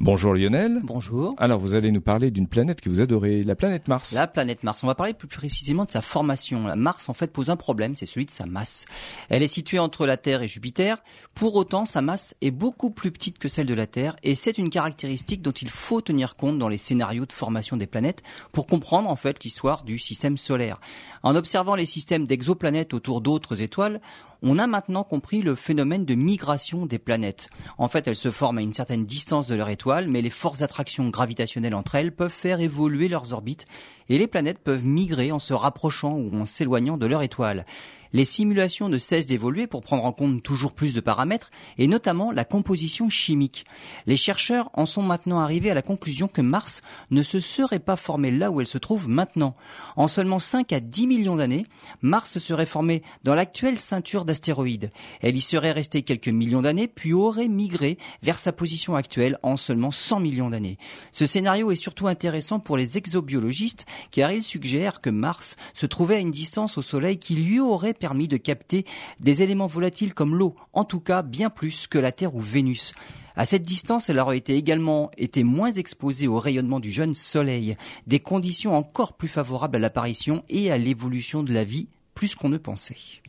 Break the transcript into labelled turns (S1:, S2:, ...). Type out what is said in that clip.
S1: Bonjour Lionel.
S2: Bonjour.
S1: Alors vous allez nous parler d'une planète que vous adorez, la planète Mars.
S2: La planète Mars. On va parler plus précisément de sa formation. Mars en fait pose un problème, c'est celui de sa masse. Elle est située entre la Terre et Jupiter. Pour autant, sa masse est beaucoup plus petite que celle de la Terre et c'est une caractéristique dont il faut tenir compte dans les scénarios de formation des planètes pour comprendre en fait l'histoire du système solaire. En observant les systèmes d'exoplanètes autour d'autres étoiles, on a maintenant compris le phénomène de migration des planètes. En fait, elles se forment à une certaine distance de leur étoile, mais les forces d'attraction gravitationnelles entre elles peuvent faire évoluer leurs orbites, et les planètes peuvent migrer en se rapprochant ou en s'éloignant de leur étoile les simulations ne cessent d'évoluer pour prendre en compte toujours plus de paramètres, et notamment la composition chimique. Les chercheurs en sont maintenant arrivés à la conclusion que Mars ne se serait pas formé là où elle se trouve maintenant. En seulement 5 à 10 millions d'années, Mars serait formé dans l'actuelle ceinture d'astéroïdes. Elle y serait restée quelques millions d'années, puis aurait migré vers sa position actuelle en seulement 100 millions d'années. Ce scénario est surtout intéressant pour les exobiologistes, car il suggère que Mars se trouvait à une distance au Soleil qui lui aurait permis de capter des éléments volatiles comme l'eau, en tout cas bien plus que la Terre ou Vénus. À cette distance, elle aurait été également été moins exposée au rayonnement du jeune Soleil, des conditions encore plus favorables à l'apparition et à l'évolution de la vie, plus qu'on ne pensait.